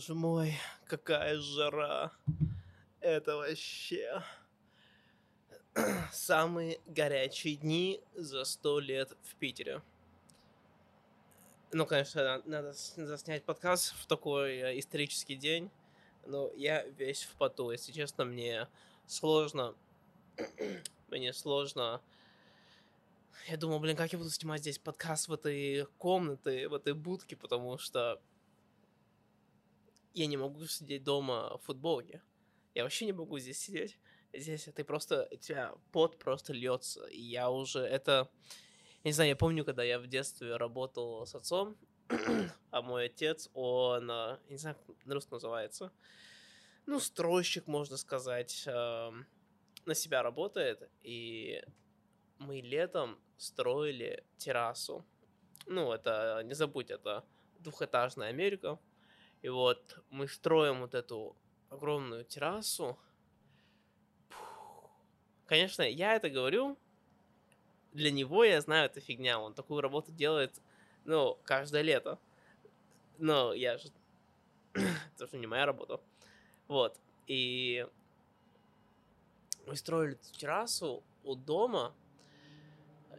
Боже мой, какая жара. Это вообще самые горячие дни за сто лет в Питере. Ну, конечно, надо, надо снять подкаст в такой э, исторический день. Но я весь в поту. Если честно, мне сложно. мне сложно. Я думал, блин, как я буду снимать здесь подкаст в этой комнате, в этой будке, потому что я не могу сидеть дома в футболке. Я вообще не могу здесь сидеть. Здесь ты просто, у тебя пот просто льется. И я уже это... Я не знаю, я помню, когда я в детстве работал с отцом, а мой отец, он, э, я не знаю, на русском называется, ну, стройщик, можно сказать, эм, на себя работает, и мы летом строили террасу. Ну, это, не забудь, это двухэтажная Америка, и вот мы строим вот эту огромную террасу. Конечно, я это говорю. Для него я знаю, это фигня. Он такую работу делает, ну, каждое лето. Но я же... это же не моя работа. Вот. И мы строили эту террасу у дома.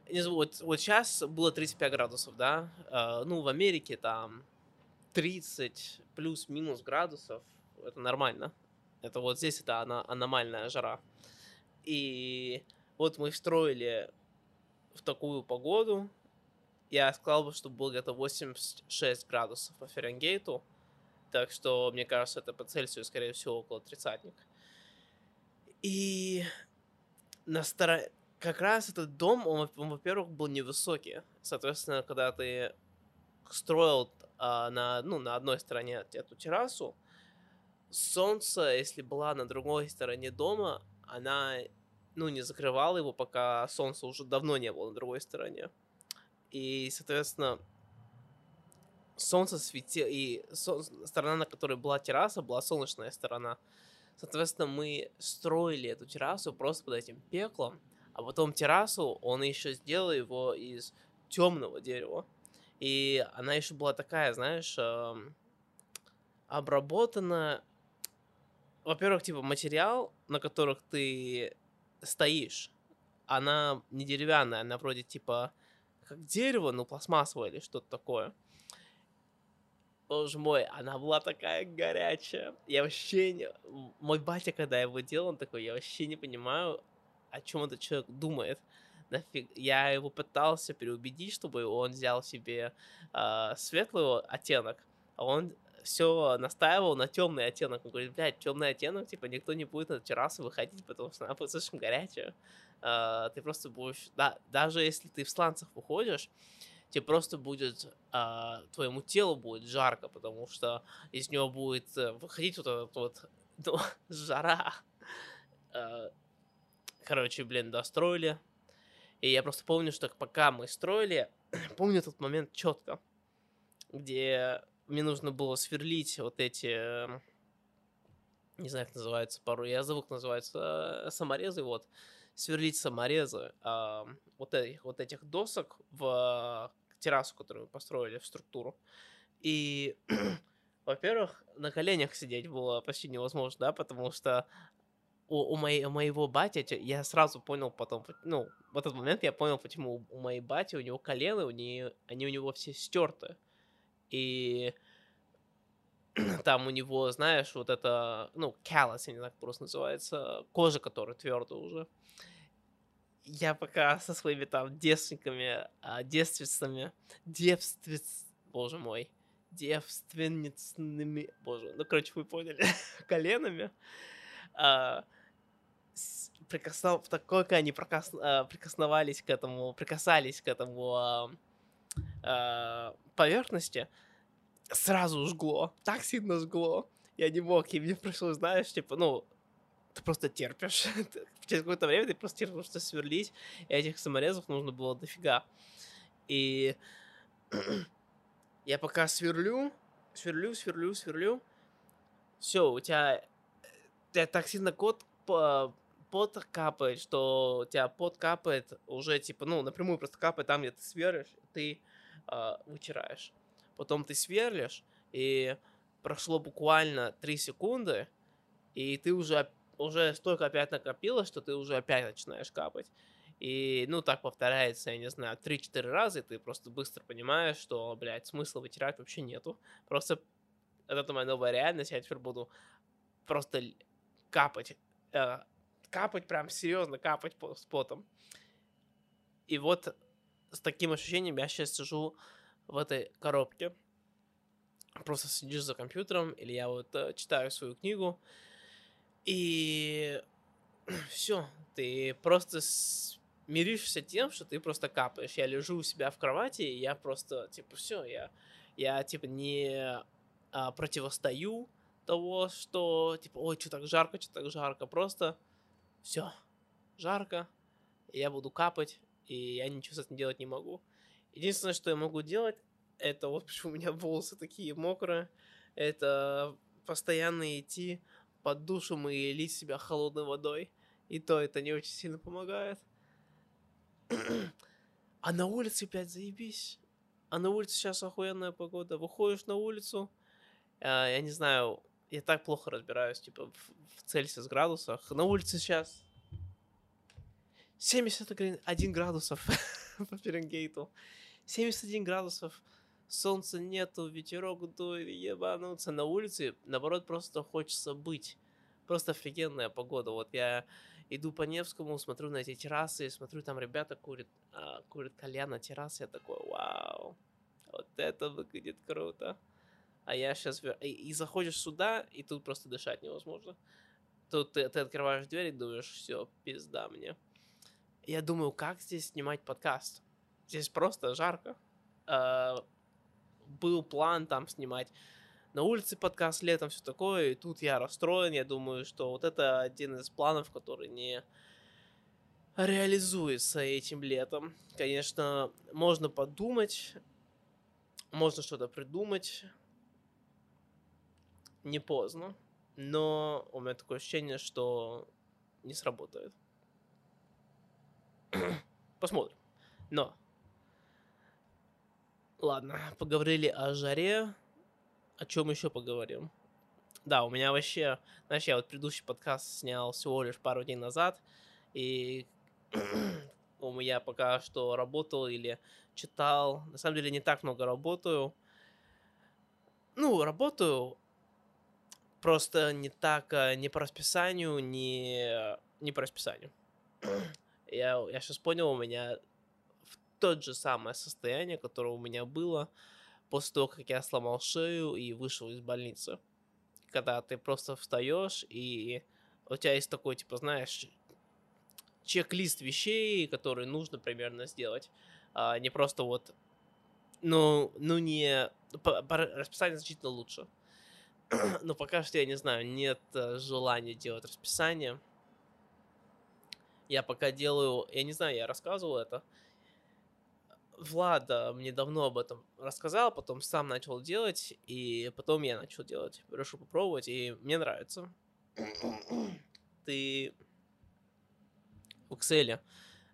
Не знаю, вот, вот сейчас было 35 градусов, да? Uh, ну, в Америке там 30 плюс-минус градусов, это нормально. Это вот здесь это ана- аномальная жара. И вот мы строили в такую погоду. Я сказал бы, что было где-то 86 градусов по Фаренгейту. Так что, мне кажется, это по Цельсию, скорее всего, около тридцатник. И на стор... как раз этот дом, он, он, во-первых, был невысокий. Соответственно, когда ты строил а, на, ну, на одной стороне эту террасу, солнце, если была на другой стороне дома, она, ну, не закрывала его, пока солнце уже давно не было на другой стороне. И, соответственно, солнце светило, и сол... сторона, на которой была терраса, была солнечная сторона. Соответственно, мы строили эту террасу просто под этим пеклом, а потом террасу он еще сделал его из темного дерева. И она еще была такая, знаешь, обработана. Во-первых, типа материал, на которых ты стоишь, она не деревянная, она вроде типа как дерево, ну пластмассовое или что-то такое. Боже мой, она была такая горячая. Я вообще не... Мой батя, когда его делал, он такой, я вообще не понимаю, о чем этот человек думает нафиг, я его пытался переубедить, чтобы он взял себе э, светлый оттенок, а он все настаивал на темный оттенок. Он говорит, блядь, темный оттенок, типа, никто не будет на террасу выходить, потому что она будет слишком горячая. Э, ты просто будешь, да, даже если ты в сланцах выходишь, тебе просто будет, э, твоему телу будет жарко, потому что из него будет э, выходить вот этот вот ну, жара. Короче, блин, достроили, и я просто помню, что пока мы строили, помню этот момент четко, где мне нужно было сверлить вот эти, эм, не знаю, как называется пару, я как называется, э, саморезы, вот, сверлить саморезы э, вот, этих, вот этих досок в террасу, которую мы построили, в структуру. И, во-первых, на коленях сидеть было почти невозможно, да, потому что у, у, моей, у моего батя, я сразу понял потом, ну, в этот момент я понял, почему у моей бати, у него колено, у нее, они у него все стерты. И там у него, знаешь, вот это, ну, callus, я не знаю, как просто называется, кожа, которая твердая уже. Я пока со своими там девственниками, а, девственницами, девственниц, боже мой, девственницами, боже, ну, короче, вы поняли, коленами, а, прикоснов... как они прикос... А, прикосновались к этому, прикасались к этому а, а, поверхности, сразу жгло, так сильно жгло. Я не мог, и мне пришлось, знаешь, типа, ну, ты просто терпишь. Через какое-то время ты просто терпишь, что сверлить, и этих саморезов нужно было дофига. И я пока сверлю, сверлю, сверлю, сверлю, все, у тебя, у тебя так сильно кот пот капает, что у тебя пот капает уже, типа, ну, напрямую просто капает там, где ты сверлишь, ты э, вытираешь. Потом ты сверлишь, и прошло буквально 3 секунды, и ты уже, уже столько опять накопилось, что ты уже опять начинаешь капать. И, ну, так повторяется, я не знаю, 3-4 раза, и ты просто быстро понимаешь, что, блядь, смысла вытирать вообще нету. Просто это моя новая реальность, я теперь буду просто капать, э, капать прям серьезно, капать с потом. И вот с таким ощущением я сейчас сижу в этой коробке. Просто сидишь за компьютером, или я вот э, читаю свою книгу, и все, ты просто миришься тем, что ты просто капаешь. Я лежу у себя в кровати, и я просто, типа, все, я, я, типа, не а, противостою того, что, типа, ой, что так жарко, что так жарко. Просто все, жарко, я буду капать, и я ничего с этим делать не могу. Единственное, что я могу делать, это вот почему у меня волосы такие мокрые, это постоянно идти под душем и лить себя холодной водой. И то это не очень сильно помогает. а на улице опять заебись. А на улице сейчас охуенная погода. Выходишь на улицу, э, я не знаю, я так плохо разбираюсь, типа, в, в Цельсиус градусах. На улице сейчас 71 градусов по Фаренгейту. 71 градусов. Солнца нету, ветерок дует, ебануться. На улице, наоборот, просто хочется быть. Просто офигенная погода. Вот я иду по Невскому, смотрю на эти террасы, смотрю, там ребята курят, а, курят кальян на террасе. Я такой, вау, вот это выглядит круто. А я сейчас... И, и заходишь сюда, и тут просто дышать невозможно. Тут ты, ты открываешь дверь и думаешь, все, пизда мне. Я думаю, как здесь снимать подкаст? Здесь просто жарко. Uh, был план там снимать на улице подкаст летом, все такое, и тут я расстроен, я думаю, что вот это один из планов, который не реализуется этим летом. Конечно, можно подумать, можно что-то придумать, не поздно, но у меня такое ощущение, что не сработает. Посмотрим. Но. Ладно, поговорили о жаре. О чем еще поговорим? Да, у меня вообще... Знаешь, я вот предыдущий подкаст снял всего лишь пару дней назад, и у меня пока что работал или читал. На самом деле не так много работаю. Ну, работаю просто не так, э, не по расписанию, не, не по расписанию. я, я сейчас понял, у меня в тот же самое состояние, которое у меня было после того, как я сломал шею и вышел из больницы. Когда ты просто встаешь, и у тебя есть такой, типа, знаешь, чек-лист вещей, которые нужно примерно сделать. А не просто вот, ну, ну не... По, по расписанию значительно лучше. Но пока что, я не знаю, нет э, желания делать расписание. Я пока делаю, я не знаю, я рассказывал это. Влада мне давно об этом рассказал, потом сам начал делать, и потом я начал делать. Решил попробовать, и мне нравится. Ты в Excel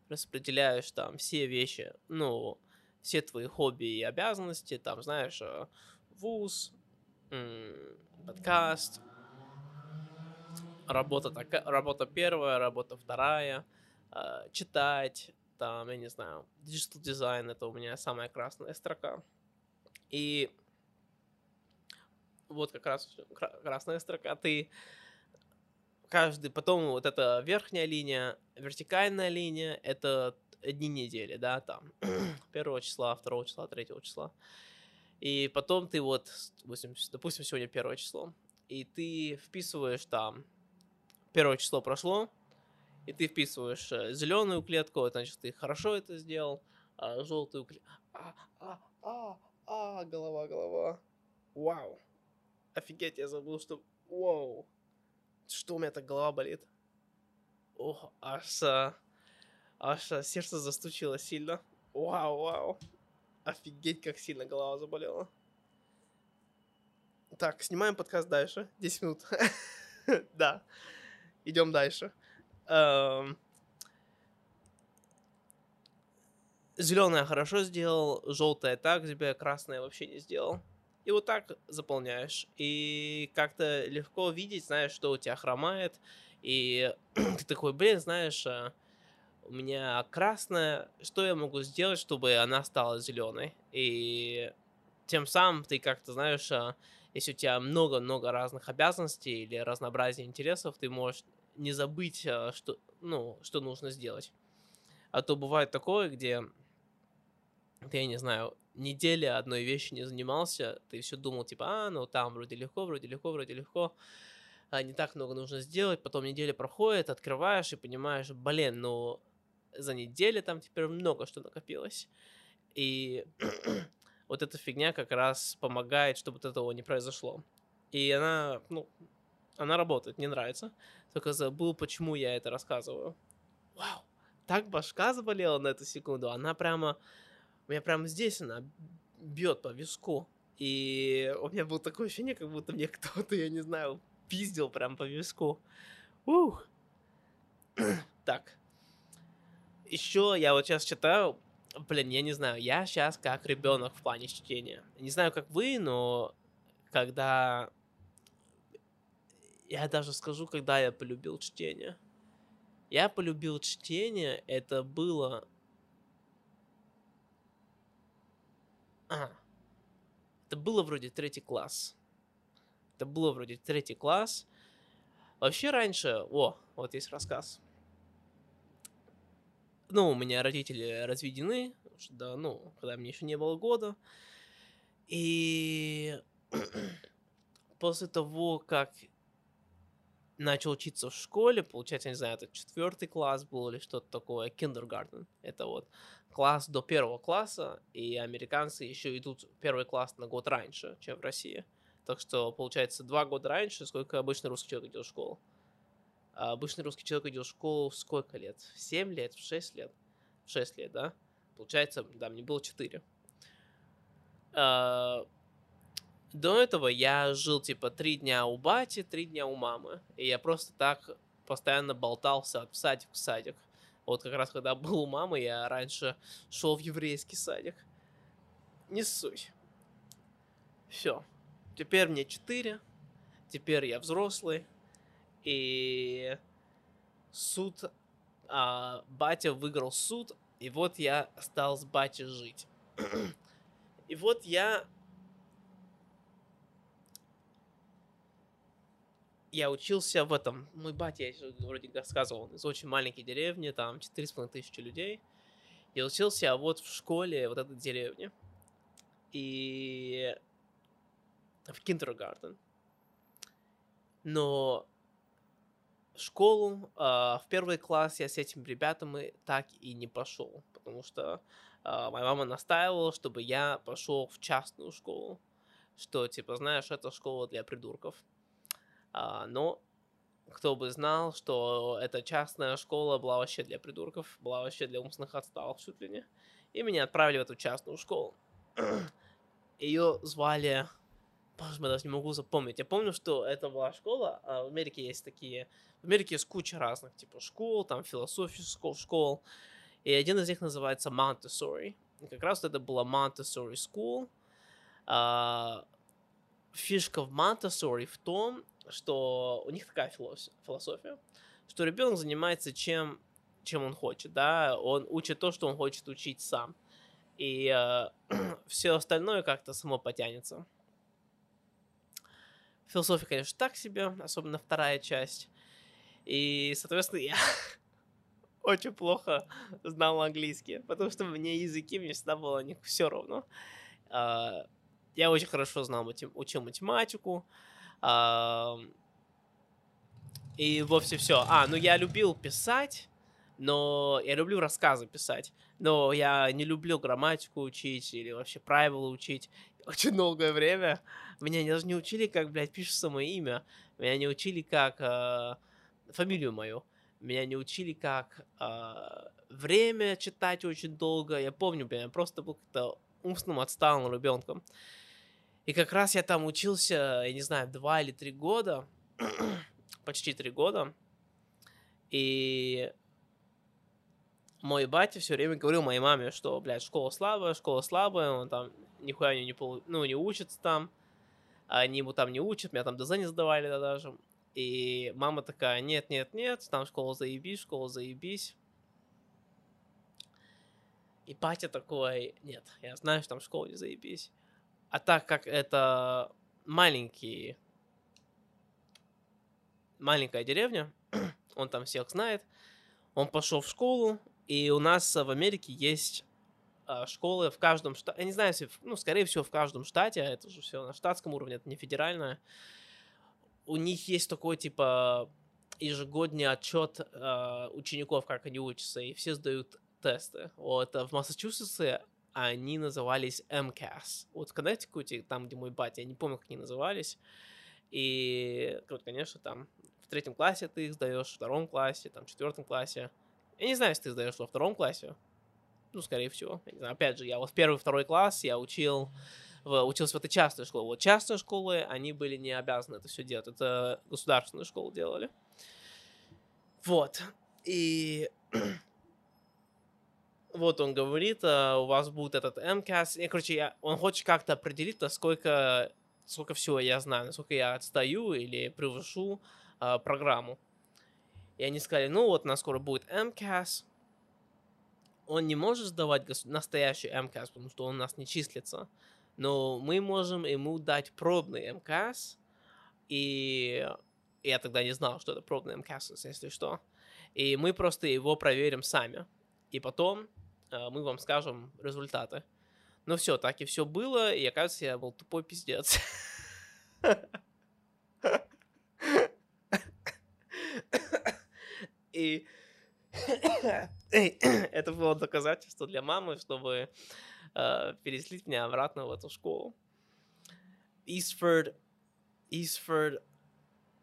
распределяешь там все вещи, ну, все твои хобби и обязанности, там, знаешь, э, вуз, подкаст, работа, так, работа первая, работа вторая, э, читать, там, я не знаю, digital дизайн, это у меня самая красная строка. И вот как раз красная строка, ты каждый, потом вот эта верхняя линия, вертикальная линия, это дни недели, да, там, первого числа, второго числа, третьего числа. И потом ты вот, допустим, сегодня первое число, и ты вписываешь там, первое число прошло, и ты вписываешь э, зеленую клетку, значит, ты хорошо это сделал, а желтую клетку... А, а, а, а, голова, голова. Вау. Офигеть, я забыл, что... Вау. Что у меня так голова болит? Ох, аж, аж сердце застучило сильно. Вау, вау. Офигеть, как сильно голова заболела. Так, снимаем подкаст дальше. 10 минут. да. Идем дальше. Эм... Зеленая хорошо сделал, желтая так себе, красная вообще не сделал. И вот так заполняешь. И как-то легко видеть, знаешь, что у тебя хромает. И ты такой, блин, знаешь, а, у меня красная, что я могу сделать, чтобы она стала зеленой? И тем самым ты как-то, знаешь, а, если у тебя много-много разных обязанностей или разнообразия интересов, ты можешь не забыть, а, что, ну, что нужно сделать. А то бывает такое, где ты, я не знаю, неделя одной вещи не занимался, ты все думал, типа, а, ну там вроде легко, вроде легко, вроде легко, а не так много нужно сделать, потом неделя проходит, открываешь и понимаешь, блин, ну за неделю там теперь много что накопилось. И вот эта фигня как раз помогает, чтобы вот этого не произошло. И она, ну, она работает, мне нравится. Только забыл, почему я это рассказываю. Вау, так башка заболела на эту секунду. Она прямо, у меня прямо здесь она бьет по виску. И у меня было такое ощущение, как будто мне кто-то, я не знаю, пиздил прям по виску. Ух. так. Еще я вот сейчас читаю Блин, я не знаю, я сейчас как ребенок в плане чтения. Не знаю, как вы, но когда... Я даже скажу, когда я полюбил чтение. Я полюбил чтение, это было... А, это было вроде третий класс. Это было вроде третий класс. Вообще раньше... О, вот есть рассказ ну, у меня родители разведены, да, ну, когда мне еще не было года. И после того, как начал учиться в школе, получается, не знаю, это четвертый класс был или что-то такое, kindergarten, это вот класс до первого класса, и американцы еще идут первый класс на год раньше, чем в России. Так что, получается, два года раньше, сколько обычно русский человек идет в школу. А обычный русский человек идет в школу в сколько лет? В 7 лет, в 6 лет? В 6 лет, да? Получается, да, мне было 4. А, до этого я жил, типа, три дня у бати, три дня у мамы. И я просто так постоянно болтался от садик в садик. Вот как раз когда был у мамы, я раньше шел в еврейский садик. Не суть. Все. Теперь мне 4. Теперь я взрослый и суд, а, батя выиграл суд, и вот я стал с батей жить. и вот я я учился в этом. Мой батя, я вроде рассказывал, из очень маленькой деревни, там 4,5 тысячи людей. Я учился вот в школе вот этой деревни. И в киндергартен. Но школу. А, в первый класс я с этим ребятами так и не пошел, потому что а, моя мама настаивала, чтобы я пошел в частную школу, что, типа, знаешь, это школа для придурков. А, но кто бы знал, что эта частная школа была вообще для придурков, была вообще для умственных отсталых чуть ли не. И меня отправили в эту частную школу. Ее звали Боже мой, даже не могу запомнить. Я помню, что это была школа, а в Америке есть такие... В Америке есть куча разных типа школ, там философических школ, и один из них называется Montessori. И как раз это была Montessori School. А, фишка в Montessori в том, что у них такая философия, что ребенок занимается чем, чем он хочет, да, он учит то, что он хочет учить сам, и э, все остальное как-то само потянется. Философия, конечно, так себе, особенно вторая часть. И, соответственно, я очень плохо знал английский, потому что мне языки, мне всегда было не все равно. А, я очень хорошо знал, учил математику. А, и вовсе все. А, ну я любил писать, но я люблю рассказы писать, но я не люблю грамматику учить или вообще правила учить. Очень долгое время меня даже не учили, как, блядь, пишется мое имя. Меня не учили, как э, фамилию мою. Меня не учили, как э, время читать очень долго. Я помню, я просто был как-то умственным отсталым ребенком. И как раз я там учился, я не знаю, два или три года, почти три года. И мой батя все время говорил моей маме, что, блядь, школа слабая, школа слабая, он там нихуя не, не, ну, не учится там. они ему там не учат, меня там не сдавали да, даже. И мама такая, нет, нет, нет, там школа заебись, школа заебись. И батя такой, нет, я знаю, что там школа не заебись. А так как это маленький, маленькая деревня, он там всех знает, он пошел в школу, и у нас в Америке есть школы в каждом штате, я не знаю, если, ну, скорее всего, в каждом штате, а это же все на штатском уровне, это не федеральное, у них есть такой, типа, ежегодный отчет э, учеников, как они учатся, и все сдают тесты. Вот в Массачусетсе они назывались MCAS. Вот в Коннектикуте, там, где мой батя, я не помню, как они назывались. И, вот, конечно, там в третьем классе ты их сдаешь, в втором классе, там, в четвертом классе. Я не знаю, если ты сдаешь во втором классе. Ну, скорее всего. Я не знаю, опять же, я вот в первый, второй класс я учил в, учился в этой частной школе. Вот частные школы, они были не обязаны это все делать. Это государственные школы делали. Вот. И вот он говорит, а, у вас будет этот MCAS. И, короче, я, он хочет как-то определить, насколько, сколько всего я знаю, насколько я отстаю или превышу э, программу. И они сказали, ну вот, у нас скоро будет MCAS. Он не может сдавать настоящий MCAS, потому что он у нас не числится. Но мы можем ему дать пробный МКС, и я тогда не знал, что это пробный МКС, если что. И мы просто его проверим сами. И потом э, мы вам скажем результаты. Ну все, так и все было, и оказывается, я был тупой пиздец. И это было доказательство для мамы, чтобы э, переслить меня обратно в эту школу. Eastford, Eastford,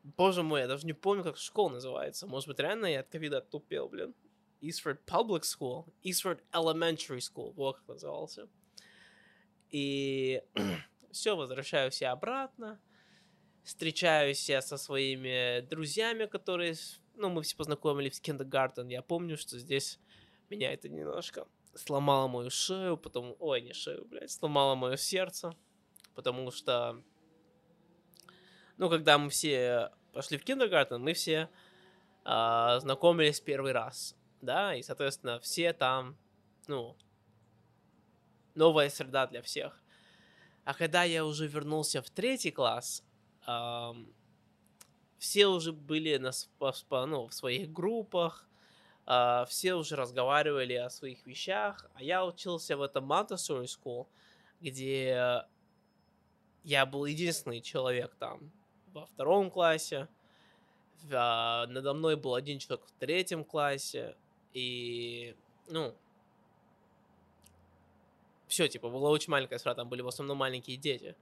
боже мой, я даже не помню, как школа называется. Может быть, реально я от ковида тупел, блин. Eastford Public School, Eastford Elementary School, вот как назывался. И все, возвращаюсь я обратно, встречаюсь я со своими друзьями, которые, ну, мы все познакомились в киндергартен. Я помню, что здесь меня это немножко сломала мою шею, потом, ой, не шею, блядь, сломала мое сердце, потому что, ну, когда мы все пошли в киндергартен, мы все э, знакомились первый раз, да, и, соответственно, все там, ну, новая среда для всех. А когда я уже вернулся в третий класс, э, все уже были на, ну, в своих группах, Uh, все уже разговаривали о своих вещах, а я учился в этом Montessori School, где я был единственный человек там во втором классе, uh, надо мной был один человек в третьем классе, и, ну, все, типа, была очень маленькая среда, там были в основном маленькие дети.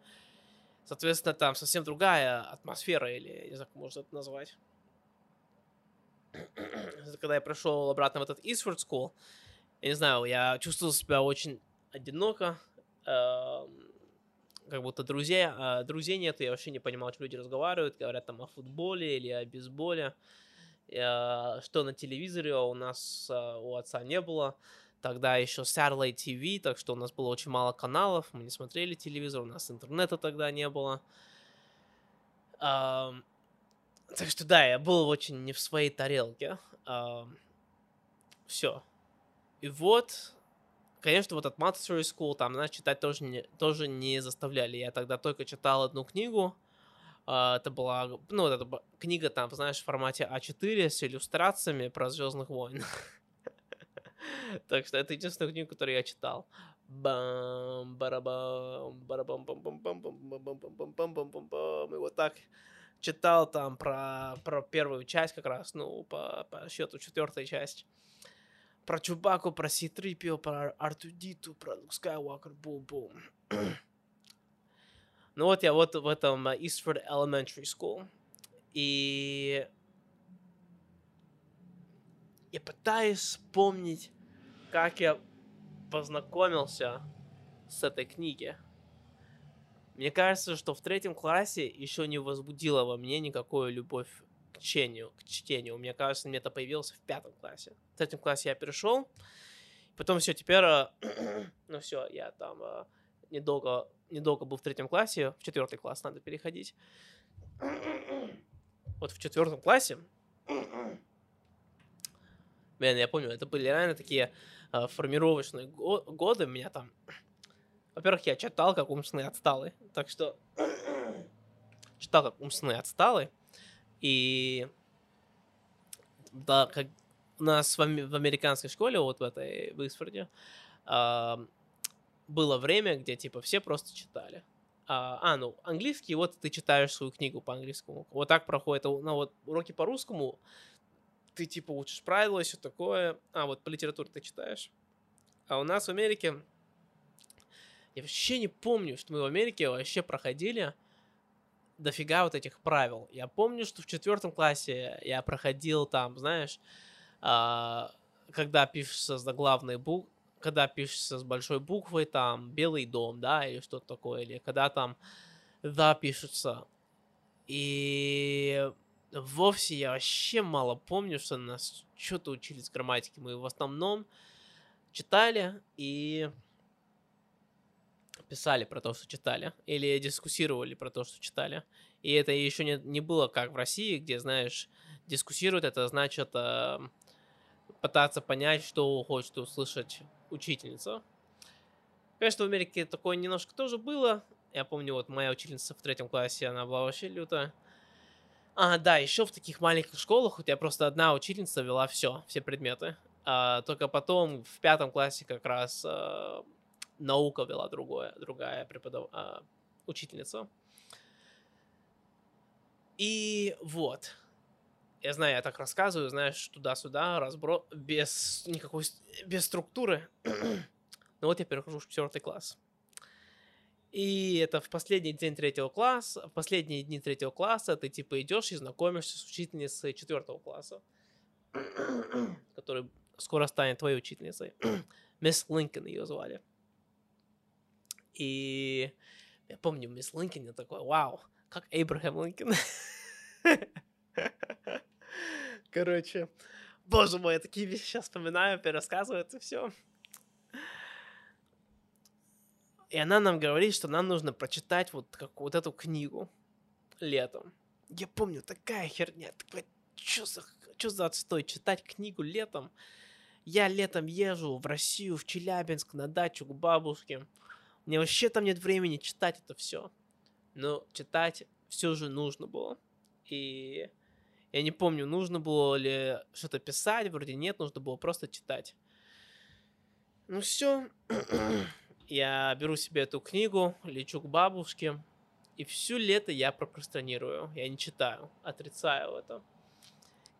Соответственно, там совсем другая атмосфера, или, не знаю, как можно это назвать. Когда я пришел обратно в этот Eastford School, я не знаю, я чувствовал себя очень одиноко, э, как будто друзей, э, друзей нет, я вообще не понимал, что люди разговаривают, говорят там о футболе или о бейсболе, э, что на телевизоре у нас э, у отца не было, тогда еще Satellite TV, так что у нас было очень мало каналов, мы не смотрели телевизор, у нас интернета тогда не было. Так что да, я был очень не в своей тарелке. Все. И вот, конечно, вот от Montessori School там, знаешь, читать тоже не, тоже не заставляли. Я тогда только читал одну книгу. А, это была, ну, это была книга там, знаешь, в формате А4 с иллюстрациями про Звездных войн. Так что это единственная книга, которую я читал. Бам, барабам, барабам, бам, бам, бам, бам, бам, бам, бам, бам, бам, бам, бам, и вот так читал там про, про первую часть как раз, ну, по, по счету четвертая часть. Про Чубаку, про Ситрипио, про Артудиту, про Люк Скайуокер, бум-бум. ну вот я вот в этом Eastford Elementary School. И я пытаюсь вспомнить, как я познакомился с этой книгой. Мне кажется, что в третьем классе еще не возбудила во мне никакую любовь к чтению. К чтению. Мне кажется, мне это появилось в пятом классе. В третьем классе я перешел. Потом все, теперь, э, ну все, я там э, недолго, недолго был в третьем классе, в четвертый класс надо переходить. Вот в четвертом классе, блин, я помню, это были реально такие э, формировочные го- годы. Меня там, во-первых, я читал как умственный отсталый, так что читал как умственный отсталый, и да, как у нас в, в американской школе, вот в этой, в Иксфорде, а, было время, где, типа, все просто читали. А, а, ну, английский, вот ты читаешь свою книгу по английскому. Вот так проходит, ну, вот уроки по русскому, ты, типа, учишь правила все такое. А, вот по литературе ты читаешь. А у нас в Америке, я вообще не помню, что мы в Америке вообще проходили дофига вот этих правил. Я помню, что в четвертом классе я проходил там, знаешь, а, когда пишется заглавный букв, когда пишется с большой буквой, там, Белый дом, да, или что-то такое, или когда там да пишется. И вовсе я вообще мало помню, что нас что-то учились грамматике. Мы в основном читали и писали про то, что читали, или дискуссировали про то, что читали. И это еще не, не было как в России, где, знаешь, дискуссируют, это значит э, пытаться понять, что хочет услышать учительница. Конечно, в Америке такое немножко тоже было. Я помню, вот моя учительница в третьем классе, она была вообще лютая. А, да, еще в таких маленьких школах у тебя просто одна учительница вела все, все предметы. А, только потом в пятом классе как раз а, наука вела другое, другая преподав... а, учительница. И вот. Я знаю, я так рассказываю, знаешь, туда-сюда, разбро... без никакой... без структуры. Но вот я перехожу в четвертый класс. И это в последний день третьего класса, в последние дни третьего класса ты типа идешь и знакомишься с учительницей четвертого класса, которая скоро станет твоей учительницей. Мисс Линкольн ее звали. И я помню, мисс Линкольн, я такой, вау, как Эйбрахам Линкольн. Короче, боже мой, я такие вещи сейчас вспоминаю, пересказываю это все. И она нам говорит, что нам нужно прочитать вот, как, вот эту книгу летом. Я помню, такая херня, такая, что за, чё за отстой, читать книгу летом? Я летом езжу в Россию, в Челябинск, на дачу к бабушке. Мне вообще там нет времени читать это все. Но читать все же нужно было. И я не помню, нужно было ли что-то писать, вроде нет, нужно было просто читать. Ну все, я беру себе эту книгу, лечу к бабушке, и всю лето я прокрастинирую, я не читаю, отрицаю это.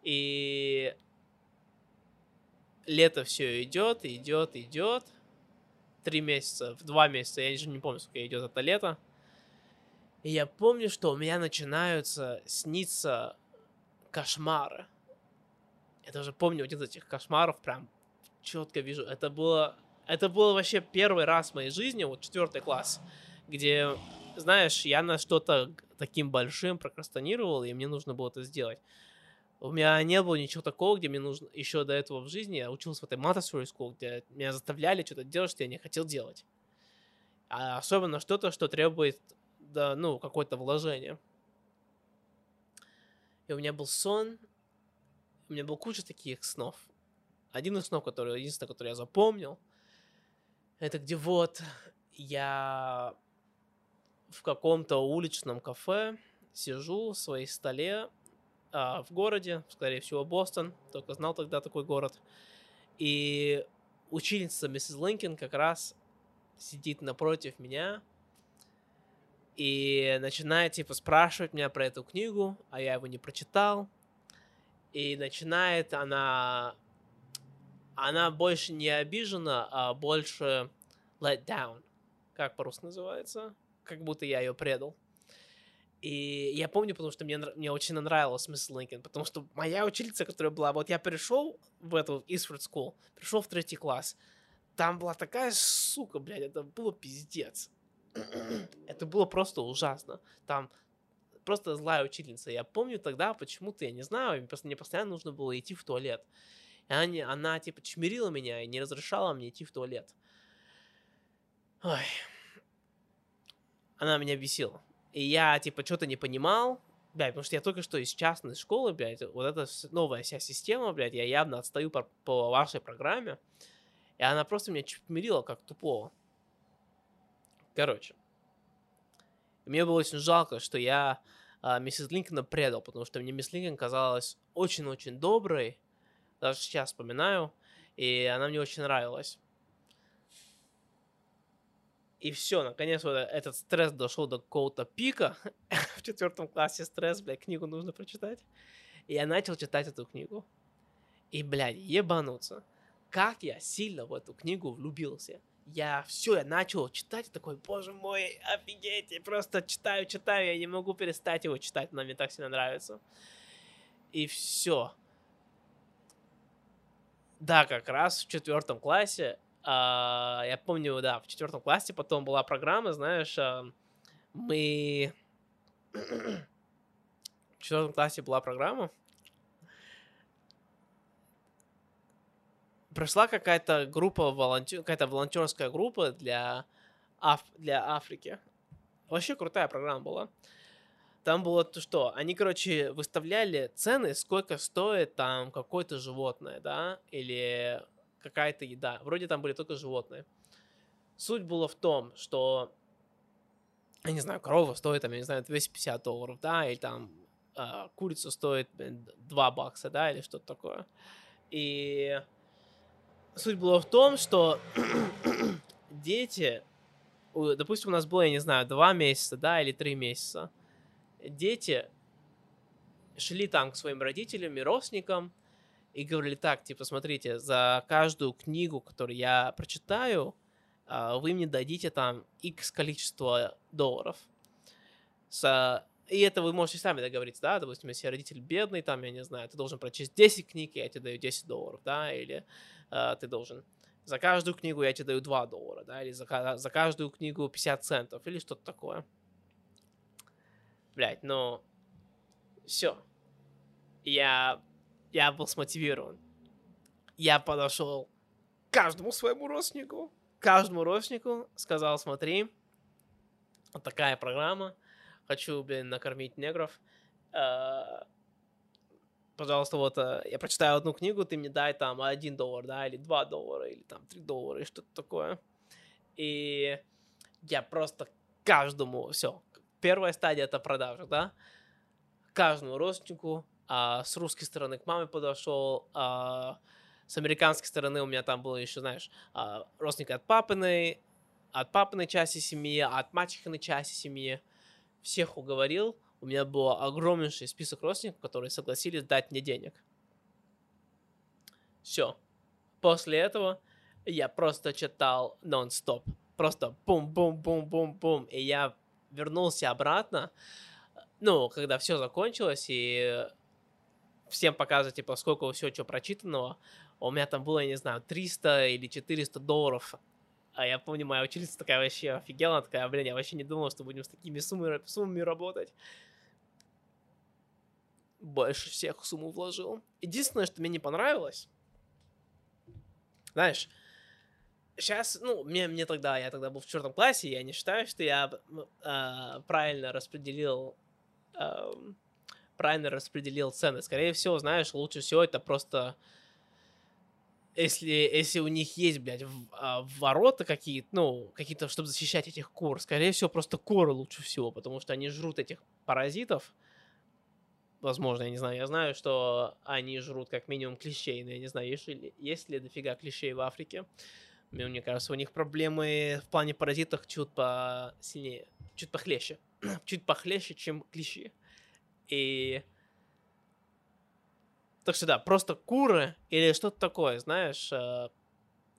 И лето все идет, идет, идет. Три месяца, в два месяца, я уже не помню, сколько идет это лето. И я помню, что у меня начинаются сниться кошмары. Я даже помню один из этих кошмаров, прям четко вижу. Это было, это было вообще первый раз в моей жизни, вот четвертый класс, где, знаешь, я на что-то таким большим прокрастинировал, и мне нужно было это сделать. У меня не было ничего такого, где мне нужно еще до этого в жизни. Я учился в этой Montessori School, где меня заставляли что-то делать, что я не хотел делать. А особенно что-то, что требует, да, ну, какое-то вложение. И у меня был сон, у меня был куча таких снов. Один из снов, который, единственный, который я запомнил, это где вот я в каком-то уличном кафе сижу в своей столе а, в городе, скорее всего, Бостон, только знал тогда такой город. И учительница миссис Линкин как раз сидит напротив меня и начинает, типа, спрашивать меня про эту книгу, а я его не прочитал. И начинает она... Она больше не обижена, а больше let down. Как по-русски называется? Как будто я ее предал. И я помню, потому что мне, мне очень нравилась мисс Линкольн, потому что моя учительница, которая была... Вот я пришел в эту Eastford School, пришел в третий класс, там была такая сука, блядь, это было пиздец. это было просто ужасно. Там просто злая учительница. Я помню тогда почему-то, я не знаю, мне постоянно нужно было идти в туалет. И она, не- она типа чмирила меня и не разрешала мне идти в туалет. Ой. она меня бесила. И я, типа, что-то не понимал, блядь, потому что я только что из частной школы, блядь, вот эта новая вся система, блядь, я явно отстаю по, по вашей программе, и она просто меня чмирила как тупого. Короче, мне было очень жалко, что я а, миссис Линкольна предал, потому что мне мисс Линкольн казалась очень-очень доброй, даже сейчас вспоминаю, и она мне очень нравилась. И все, наконец вот этот стресс дошел до какого-то пика. в четвертом классе стресс, блядь, книгу нужно прочитать. И я начал читать эту книгу. И, блядь, ебануться. Как я сильно в эту книгу влюбился. Я все, я начал читать, такой, боже мой, офигеть, я просто читаю, читаю, я не могу перестать его читать, но мне так сильно нравится. И все. Да, как раз в четвертом классе а, я помню, да, в четвертом классе потом была программа, знаешь, а, мы... в четвертом классе была программа. Прошла какая-то группа, волонтер... какая-то волонтерская группа для, Аф... для Африки. Вообще крутая программа была. Там было то, что они, короче, выставляли цены, сколько стоит там какое-то животное, да, или какая-то еда. Вроде там были только животные. Суть была в том, что, я не знаю, корова стоит, там, я не знаю, 250 долларов, да, или там э, курица стоит 2 бакса, да, или что-то такое. И суть была в том, что дети, допустим, у нас было, я не знаю, 2 месяца, да, или 3 месяца, дети шли там к своим родителям и родственникам, и говорили так, типа, смотрите, за каждую книгу, которую я прочитаю, а, вы мне дадите там x количество долларов. С, и это вы можете сами договориться, да, допустим, если родитель бедный, там, я не знаю, ты должен прочесть 10 книг, я тебе даю 10 долларов, да, или э, ты должен за каждую книгу я тебе даю 2 доллара, да, или за, за каждую книгу 50 центов, или что-то такое. Блять, ну, все. Я я был смотивирован. Я подошел к каждому своему родственнику, каждому родственнику сказал, смотри, вот такая программа, хочу, блин, накормить негров, э, пожалуйста, вот э, я прочитаю одну книгу, ты мне дай там один доллар, да, или два доллара, или там три доллара, и что-то такое. И я просто каждому, все, первая стадия это продажа, да, каждому родственнику а, с русской стороны к маме подошел, а, с американской стороны у меня там было еще, знаешь, а, родственник от папиной, от папиной части семьи, от мачехиной части семьи. Всех уговорил. У меня был огромнейший список родственников, которые согласились дать мне денег. Все. После этого я просто читал нон-стоп. Просто бум-бум-бум-бум-бум. И я вернулся обратно, ну, когда все закончилось, и всем показывать, типа, сколько все, что прочитанного. У меня там было, я не знаю, 300 или 400 долларов. А я помню, моя учительница такая вообще офигела, такая, блин, я вообще не думал, что будем с такими суммами, суммами работать. Больше всех сумму вложил. Единственное, что мне не понравилось, знаешь, сейчас, ну, мне, мне тогда, я тогда был в четвертом классе, я не считаю, что я э, правильно распределил э, правильно распределил цены. Скорее всего, знаешь, лучше всего это просто если, если у них есть, блядь, в, а, ворота какие-то, ну, какие-то, чтобы защищать этих кур, скорее всего, просто куры лучше всего, потому что они жрут этих паразитов. Возможно, я не знаю. Я знаю, что они жрут как минимум клещей, но я не знаю, есть ли, есть ли дофига клещей в Африке. Мне, кажется, у них проблемы в плане паразитов чуть посильнее, чуть похлеще. чуть похлеще, чем клещи. И... Так что да, просто куры или что-то такое, знаешь, э,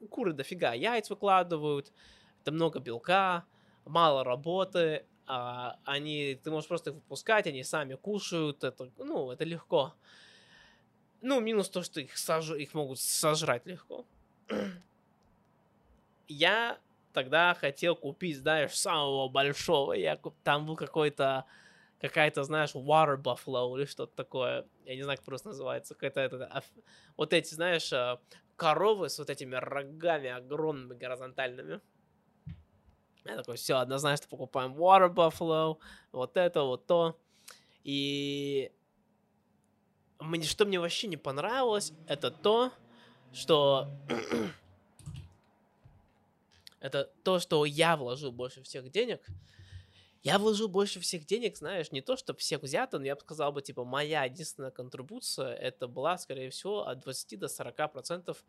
куры дофига яйц выкладывают, это много белка, мало работы, а они, ты можешь просто их выпускать, они сами кушают, это, ну, это легко. Ну, минус то, что их, сож... их могут сожрать легко. Я тогда хотел купить, знаешь, самого большого. Я куп... Там был какой-то какая-то, знаешь, water buffalo или что-то такое. Я не знаю, как просто называется. Какая-то это, вот эти, знаешь, э, коровы с вот этими рогами огромными горизонтальными. Я такой, все, однозначно покупаем Water Buffalo, вот это, вот то. И мне, что мне вообще не понравилось, это то, что... это то, что я вложил больше всех денег. Я вложил больше всех денег, знаешь, не то, чтобы всех взято, но я бы сказал бы, типа, моя единственная контрибуция, это была, скорее всего, от 20 до 40 процентов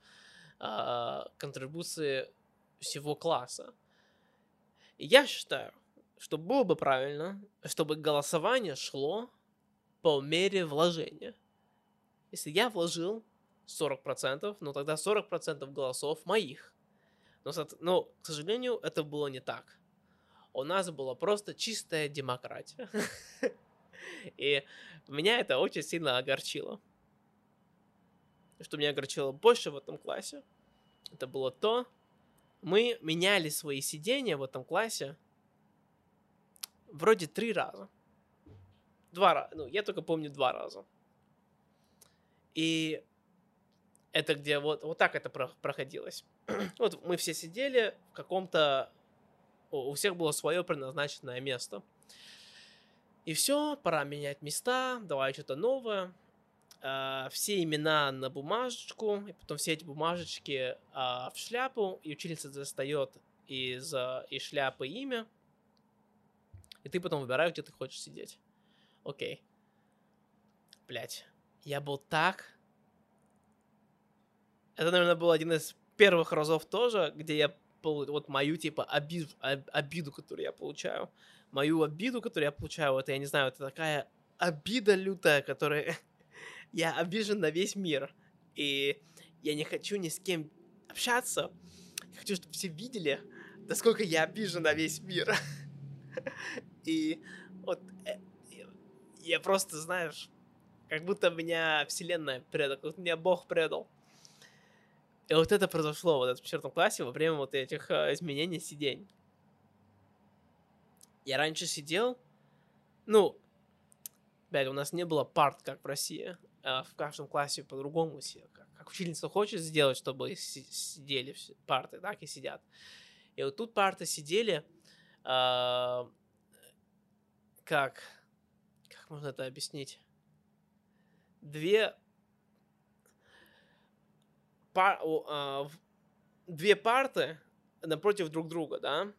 э, контрибуции всего класса. И я считаю, что было бы правильно, чтобы голосование шло по мере вложения. Если я вложил 40%, ну тогда 40% голосов моих. Но, но, к сожалению, это было не так. У нас была просто чистая демократия. И меня это очень сильно огорчило. Что меня огорчило больше в этом классе, это было то, мы меняли свои сидения в этом классе вроде три раза. Два раза. Ну, я только помню два раза. И это где вот, вот так это проходилось. вот мы все сидели в каком-то... У всех было свое предназначенное место. И все, пора менять места, давай что-то новое. Uh, все имена на бумажечку, и потом все эти бумажечки uh, в шляпу, и учительница достает из, uh, из шляпы имя, и ты потом выбираешь, где ты хочешь сидеть. Окей. Блять. Я был так... Это, наверное, был один из первых разов тоже, где я вот мою, типа, обиду, обиду, которую я получаю. Мою обиду, которую я получаю, это, я не знаю, это такая обида лютая, которая... я обижен на весь мир. И я не хочу ни с кем общаться. Я хочу, чтобы все видели, насколько я обижен на весь мир. И вот э, я просто, знаешь, как будто меня вселенная предала, как будто меня Бог предал. И вот это произошло вот в четвертом классе во время вот этих э, изменений сидений. Я раньше сидел, ну, блядь, у нас не было парт, как в России. А в каждом классе по-другому сидел. Как, как учительница хочет сделать, чтобы сидели парты, так и сидят. И вот тут парты сидели, э, как, как можно это объяснить? Две пар, э, две парты напротив друг друга, да,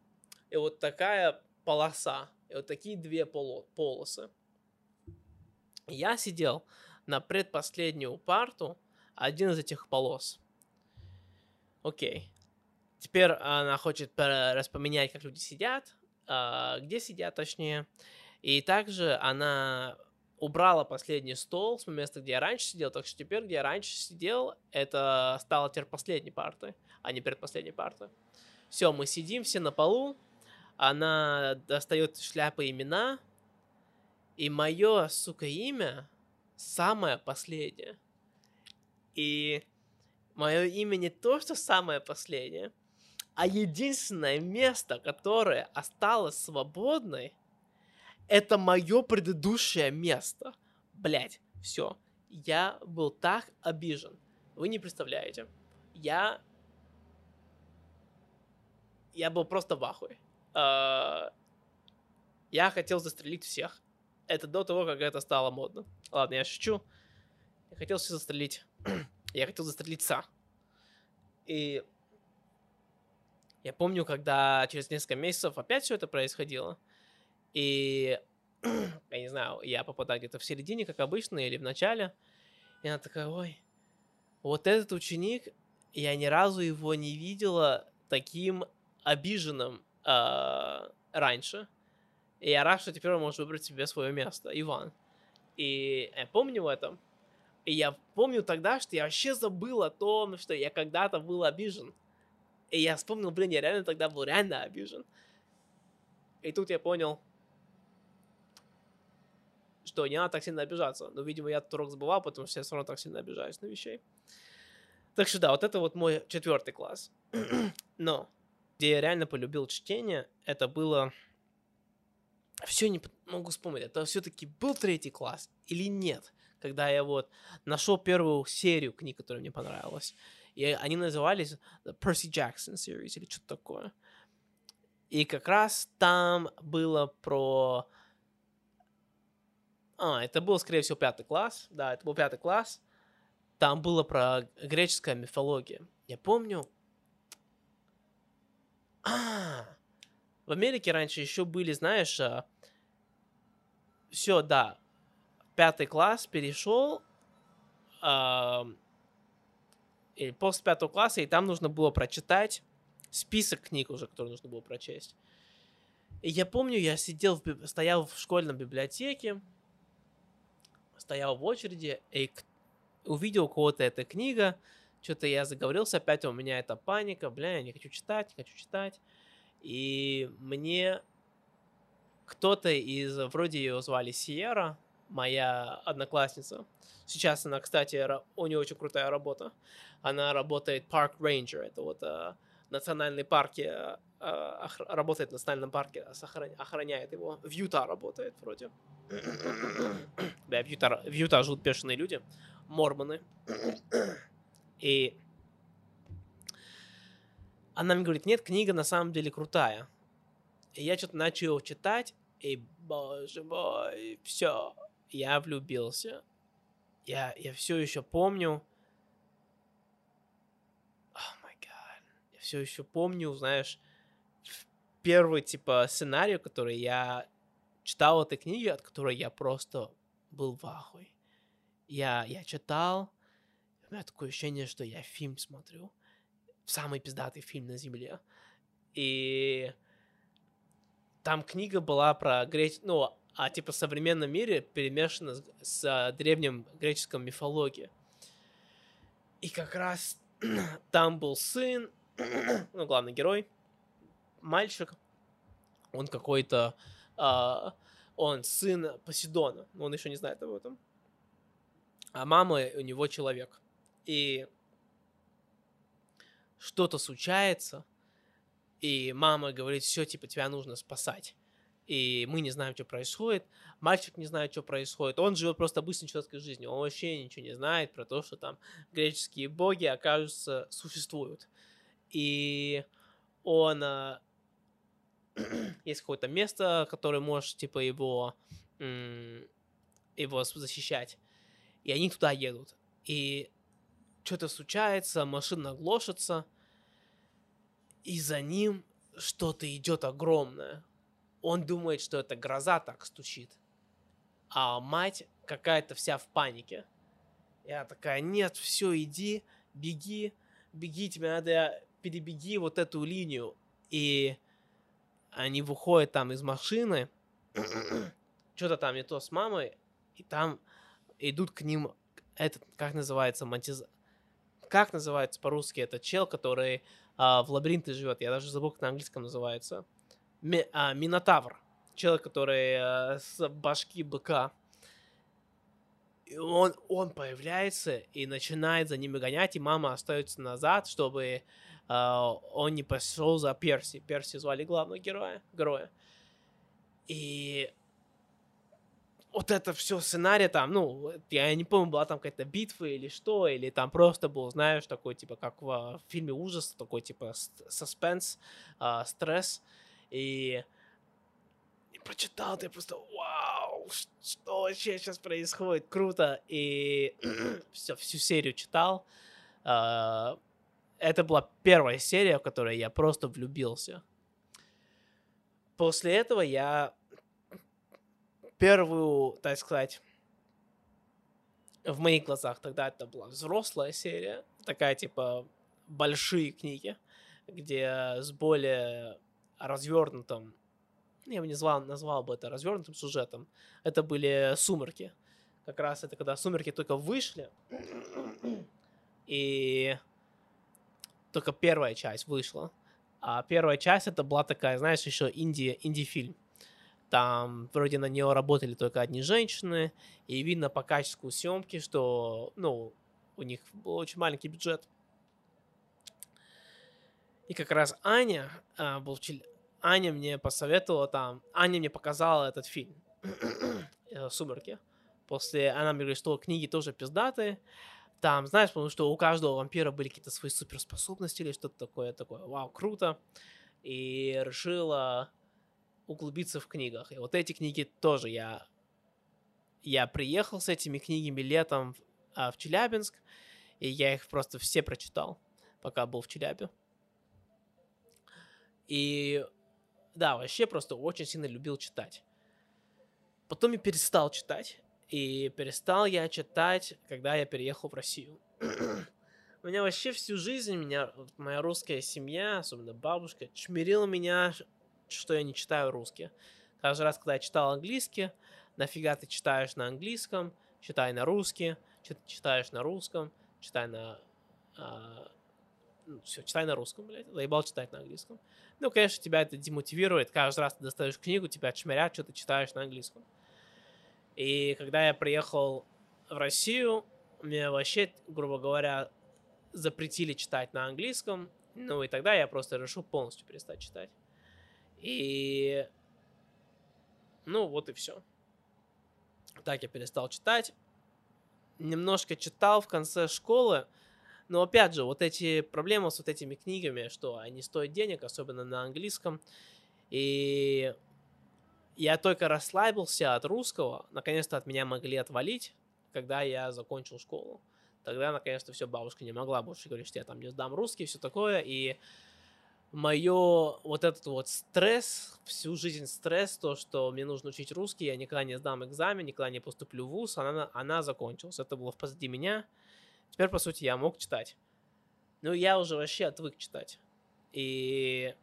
и вот такая полоса, и вот такие две поло, полосы. Я сидел на предпоследнюю парту один из этих полос. Окей. Теперь она хочет распоменять, как люди сидят, э, где сидят, точнее. И также она убрала последний стол с места, где я раньше сидел, так что теперь, где я раньше сидел, это стало теперь последней партой, а не предпоследней партой. Все, мы сидим все на полу, она достает шляпы имена, и мое, сука, имя самое последнее. И мое имя не то, что самое последнее, а единственное место, которое осталось свободной – это мое предыдущее место. Блять, все. Я был так обижен. Вы не представляете. Я... Я был просто в ахуе. А, я хотел застрелить всех. Это до того, как это стало модно. Ладно, я шучу. Я хотел все застрелить. я хотел застрелить Са. И я помню, когда через несколько месяцев опять все это происходило. И, я не знаю, я попадаю где-то в середине, как обычно, или в начале. И она такая, ой, вот этот ученик, я ни разу его не видела таким обиженным э, раньше. И я рад, что теперь он может выбрать себе свое место, Иван. И я помню это. И я помню тогда, что я вообще забыл о том, что я когда-то был обижен. И я вспомнил, блин, я реально тогда был реально обижен. И тут я понял, что не надо так сильно обижаться. Но, видимо, я этот урок забывал, потому что я все равно так сильно обижаюсь на вещей. Так что да, вот это вот мой четвертый класс. Но где я реально полюбил чтение, это было... Все не могу вспомнить, это все-таки был третий класс или нет, когда я вот нашел первую серию книг, которая мне понравилась. И они назывались The Percy Jackson series или что-то такое. И как раз там было про... А, это был, скорее всего, пятый класс. Да, это был пятый класс. Там было про греческая мифология. Я помню... А, в Америке раньше еще были, знаешь, а, все, да, пятый класс перешел, э, или после пятого класса, и там нужно было прочитать список книг уже, которые нужно было прочесть. И я помню, я сидел, в, стоял в школьной библиотеке, стоял в очереди, и увидел у кого-то эта книга, что-то я заговорился, опять у меня эта паника, бля, я не хочу читать, не хочу читать. И мне кто-то из, вроде ее звали Сиера, моя одноклассница. Сейчас она, кстати, у нее очень крутая работа. Она работает парк рейнджер, это вот национальный парке, а, работает в национальном парке, охраняет его. В Юта работает вроде. Да, в Юта, в Юта живут бешеные люди, мормоны. И она мне говорит, нет, книга на самом деле крутая. И я что-то начал читать, и, боже мой, все, я влюбился. Я, я все еще помню, все еще помню, знаешь, первый, типа, сценарий, который я читал этой книги, от которой я просто был в ахуе. Я, я читал, у меня такое ощущение, что я фильм смотрю, самый пиздатый фильм на Земле. И там книга была про греч... ну, а типа в современном мире перемешана с, с древним греческом мифологией. И как раз там был сын, ну, главный герой, мальчик, он какой-то, а, он сын Посейдона, но он еще не знает об этом. А мама у него человек. И что-то случается, и мама говорит, все, типа, тебя нужно спасать. И мы не знаем, что происходит. Мальчик не знает, что происходит. Он живет просто обычной человеческой жизнью. Он вообще ничего не знает про то, что там греческие боги, окажутся, существуют. И он... А, есть какое-то место, которое может, типа, его... его защищать. И они туда едут. И что-то случается, машина глошится, и за ним что-то идет огромное. Он думает, что это гроза так стучит. А мать какая-то вся в панике. Я такая, нет, все, иди, беги, беги, тебе надо перебеги вот эту линию. И они выходят там из машины, что-то там не то с мамой, и там идут к ним этот, как называется, монтиз... Как называется по-русски этот чел, который а, в лабиринте живет. Я даже забыл, как на английском называется. Ми, а, Минотавр. Человек, который а, с башки быка. И он, он появляется и начинает за ними гонять, и мама остается назад, чтобы он не пошел за Перси. Перси звали главного героя. героя. И вот это все сценарий там, ну, я не помню, была там какая-то битва или что, или там просто был, знаешь, такой, типа, как в фильме ужас, такой, типа, саспенс, э, стресс, и, и прочитал, ты просто, вау, что вообще сейчас происходит, круто, и все, всю серию читал, э, это была первая серия, в которой я просто влюбился. После этого я первую, так сказать, в моих глазах тогда это была взрослая серия, такая типа большие книги, где с более развернутым, я бы не назвал, назвал бы это развернутым сюжетом, это были «Сумерки». Как раз это когда «Сумерки» только вышли, и только первая часть вышла. А первая часть это была такая, знаешь, еще инди, инди-фильм. Там вроде на нее работали только одни женщины, и видно по качеству съемки, что, ну, у них был очень маленький бюджет. И как раз Аня, а, был, Аня мне посоветовала там, Аня мне показала этот фильм э, «Сумерки». После она мне говорит, что книги тоже пиздатые. Там, знаешь, потому что у каждого вампира были какие-то свои суперспособности или что-то такое, такое, вау, круто. и решила углубиться в книгах. И вот эти книги тоже я... Я приехал с этими книгами летом в, а, в Челябинск, и я их просто все прочитал, пока был в Челябе. И да, вообще просто очень сильно любил читать. Потом я перестал читать. И перестал я читать, когда я переехал в Россию. У меня вообще всю жизнь, меня, моя русская семья, особенно бабушка, чмирила меня, что я не читаю русский. Каждый раз, когда я читал английский, нафига ты читаешь на английском, читай на русский, читаешь на русском, читай на... А, ну, все, читай на русском, блядь, заебал читать на английском. Ну, конечно, тебя это демотивирует. Каждый раз ты достаешь книгу, тебя чмирят, что ты читаешь на английском. И когда я приехал в Россию, мне вообще, грубо говоря, запретили читать на английском. Ну и тогда я просто решил полностью перестать читать. И... Ну вот и все. Так я перестал читать. Немножко читал в конце школы. Но опять же, вот эти проблемы с вот этими книгами, что они стоят денег, особенно на английском. И я только расслабился от русского, наконец-то от меня могли отвалить, когда я закончил школу. Тогда, наконец-то, все, бабушка не могла больше говорить, что я там не сдам русский, все такое, и мое вот этот вот стресс, всю жизнь стресс, то, что мне нужно учить русский, я никогда не сдам экзамен, никогда не поступлю в ВУЗ, она, она закончилась. Это было позади меня. Теперь, по сути, я мог читать. Ну, я уже вообще отвык читать. И...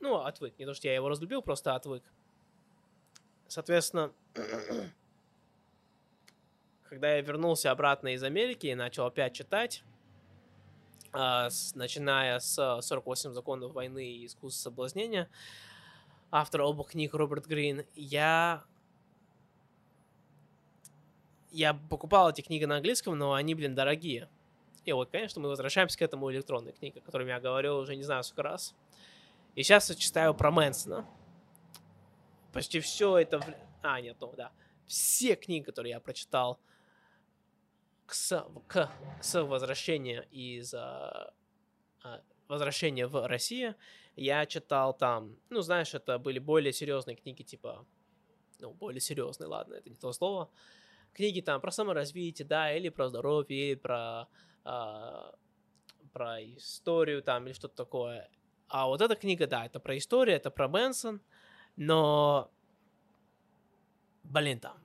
Ну, отвык. Не то, что я его разлюбил, просто отвык. Соответственно, когда я вернулся обратно из Америки и начал опять читать, а, начиная с 48 законов войны и искусства соблазнения, автор обоих книг Роберт Грин, я я покупал эти книги на английском, но они, блин, дорогие. И вот, конечно, мы возвращаемся к этому электронной книге, о которой я говорил уже не знаю сколько раз. И сейчас я читаю про Мэнсона почти все это... А, нет, ну да. Все книги, которые я прочитал к, с, к, с возвращения из... А, а, возвращения в Россию, я читал там... Ну, знаешь, это были более серьезные книги, типа... Ну, более серьезные, ладно, это не то слово. Книги там про саморазвитие, да, или про здоровье, или про... А, про историю там, или что-то такое. А вот эта книга, да, это про историю, это про Бенсон – но, блин, там,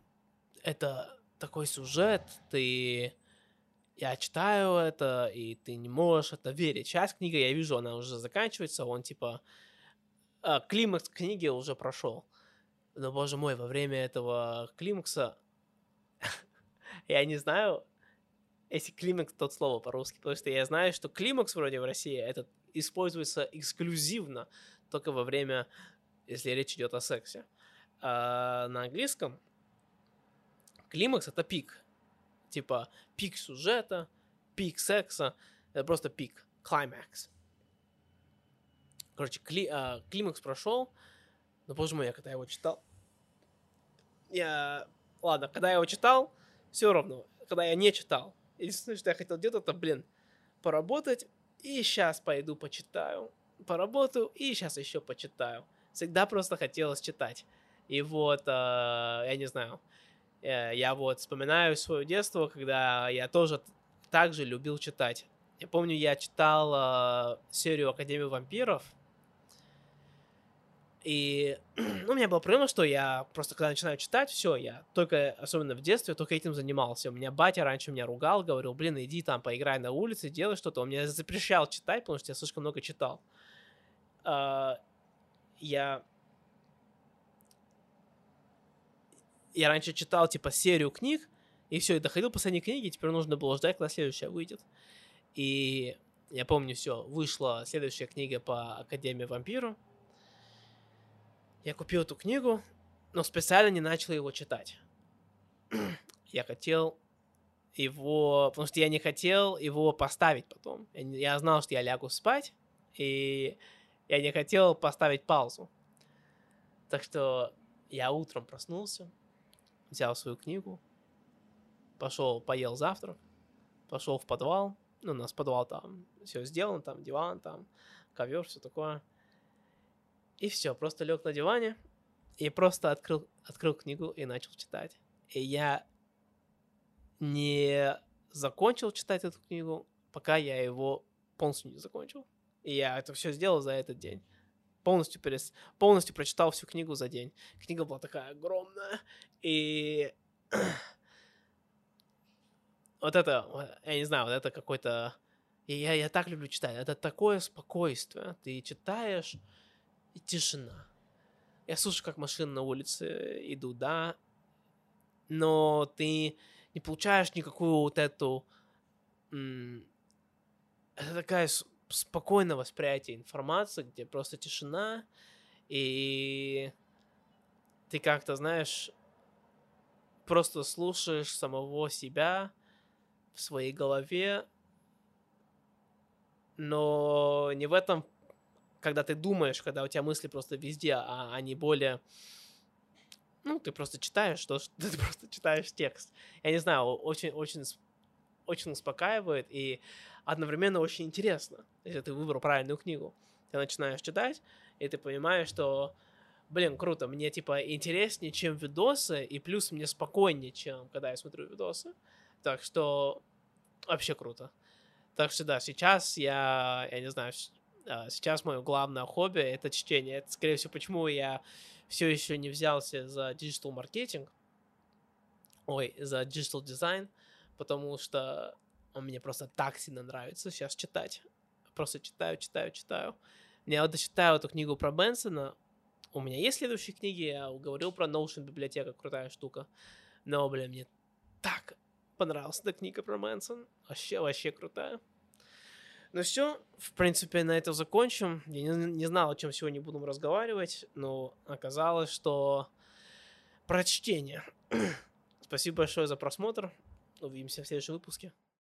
это такой сюжет, ты... Я читаю это, и ты не можешь это верить. Сейчас книга, я вижу, она уже заканчивается, он типа... А, климакс книги уже прошел. Но, боже мой, во время этого климакса... я не знаю, если климакс тот слово по-русски, потому что я знаю, что климакс вроде в России это используется эксклюзивно только во время если речь идет о сексе. А на английском климакс это пик. Типа пик сюжета, пик секса. Это просто пик. Климакс. Короче, кли, а, климакс прошел. Но, боже мой, я когда его читал... Я... Ладно, когда я его читал, все равно. Когда я не читал. Единственное, что я хотел делать, это, блин, поработать. И сейчас пойду почитаю. Поработаю. И сейчас еще почитаю всегда просто хотелось читать. И вот, э, я не знаю, э, я вот вспоминаю свое детство, когда я тоже также любил читать. Я помню, я читал э, серию Академии вампиров, и ну, у меня была проблема, что я просто, когда начинаю читать, все, я только, особенно в детстве, только этим занимался. У меня батя раньше меня ругал, говорил, блин, иди там поиграй на улице, делай что-то. Он меня запрещал читать, потому что я слишком много читал. А, я... Я раньше читал, типа, серию книг, и все, и доходил последней книги, теперь нужно было ждать, когда следующая выйдет. И я помню, все, вышла следующая книга по Академии Вампиру. Я купил эту книгу, но специально не начал его читать. я хотел его... Потому что я не хотел его поставить потом. Я, знал, что я лягу спать, и я не хотел поставить паузу. Так что я утром проснулся, взял свою книгу, пошел, поел завтрак, пошел в подвал. Ну, у нас подвал там все сделано, там диван, там ковер, все такое. И все, просто лег на диване и просто открыл, открыл книгу и начал читать. И я не закончил читать эту книгу, пока я его полностью не закончил. И я это все сделал за этот день. Полностью, перес... полностью прочитал всю книгу за день. Книга была такая огромная. И вот это, я не знаю, вот это какой-то... Я, я так люблю читать. Это такое спокойствие. Ты читаешь, и тишина. Я слушаю, как машины на улице идут, да, но ты не получаешь никакую вот эту... Это такая спокойное восприятие информации, где просто тишина, и ты как-то, знаешь, просто слушаешь самого себя в своей голове, но не в этом, когда ты думаешь, когда у тебя мысли просто везде, а они более... Ну, ты просто читаешь, что ты просто читаешь текст. Я не знаю, очень, очень, очень успокаивает и одновременно очень интересно, если ты выбрал правильную книгу. Ты начинаешь читать, и ты понимаешь, что блин, круто, мне, типа, интереснее, чем видосы, и плюс мне спокойнее, чем когда я смотрю видосы. Так что вообще круто. Так что да, сейчас я, я не знаю, а, сейчас мое главное хобби это чтение. Это, скорее всего, почему я все еще не взялся за digital маркетинг, ой, за digital дизайн, потому что он мне просто так сильно нравится сейчас читать. Просто читаю, читаю, читаю. Я вот дочитаю эту книгу про Мэнсона, у меня есть следующие книги, я говорил про Notion библиотека, крутая штука. Но, блин, мне так понравилась эта книга про Мэнсона. Вообще, вообще крутая. Ну все, в принципе, на этом закончим. Я не, не знал, о чем сегодня будем разговаривать, но оказалось, что про чтение. Спасибо большое за просмотр. Увидимся в следующем выпуске.